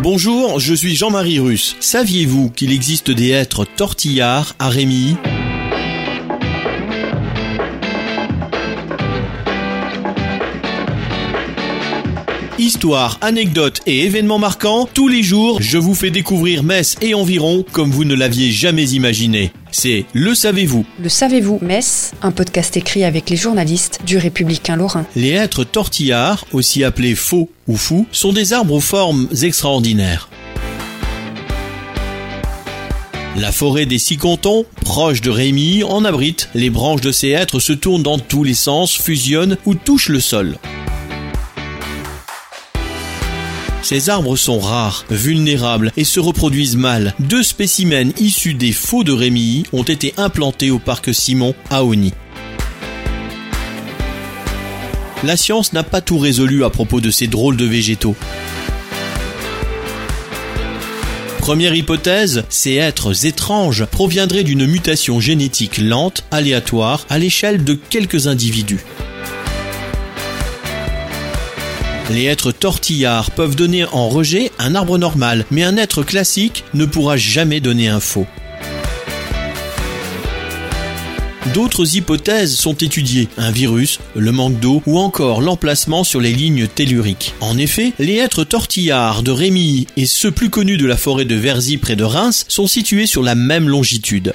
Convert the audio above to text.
Bonjour, je suis Jean-Marie Russe. Saviez-vous qu'il existe des êtres tortillards à Rémy? Histoire, anecdotes et événements marquants, tous les jours, je vous fais découvrir Metz et environ comme vous ne l'aviez jamais imaginé. C'est Le Savez-vous. Le Savez-vous Metz, un podcast écrit avec les journalistes du Républicain Lorrain. Les êtres tortillards, aussi appelés faux ou fous, sont des arbres aux formes extraordinaires. La forêt des Sicontons, proche de Rémy, en abrite. Les branches de ces êtres se tournent dans tous les sens, fusionnent ou touchent le sol. Ces arbres sont rares, vulnérables et se reproduisent mal. Deux spécimens issus des faux de Rémy ont été implantés au parc Simon à Oni. La science n'a pas tout résolu à propos de ces drôles de végétaux. Première hypothèse, ces êtres étranges proviendraient d'une mutation génétique lente, aléatoire, à l'échelle de quelques individus. Les êtres tortillards peuvent donner en rejet un arbre normal, mais un être classique ne pourra jamais donner un faux. D'autres hypothèses sont étudiées, un virus, le manque d'eau ou encore l'emplacement sur les lignes telluriques. En effet, les êtres tortillards de Rémy et ceux plus connus de la forêt de Verzy près de Reims sont situés sur la même longitude.